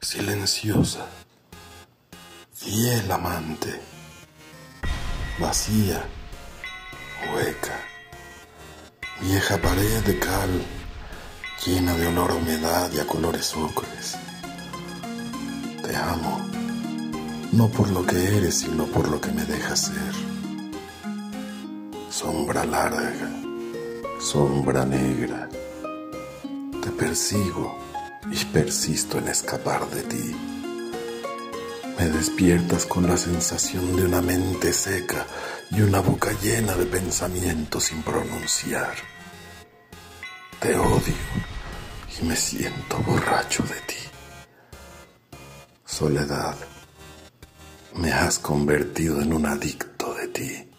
silenciosa, fiel amante, vacía, hueca, vieja pared de cal, llena de olor a humedad y a colores ocres. Te amo, no por lo que eres, sino por lo que me dejas ser. Sombra larga, sombra negra, te persigo y persisto en escapar de ti. Me despiertas con la sensación de una mente seca y una boca llena de pensamientos sin pronunciar. Te odio y me siento borracho de ti. Soledad, me has convertido en un adicto de ti.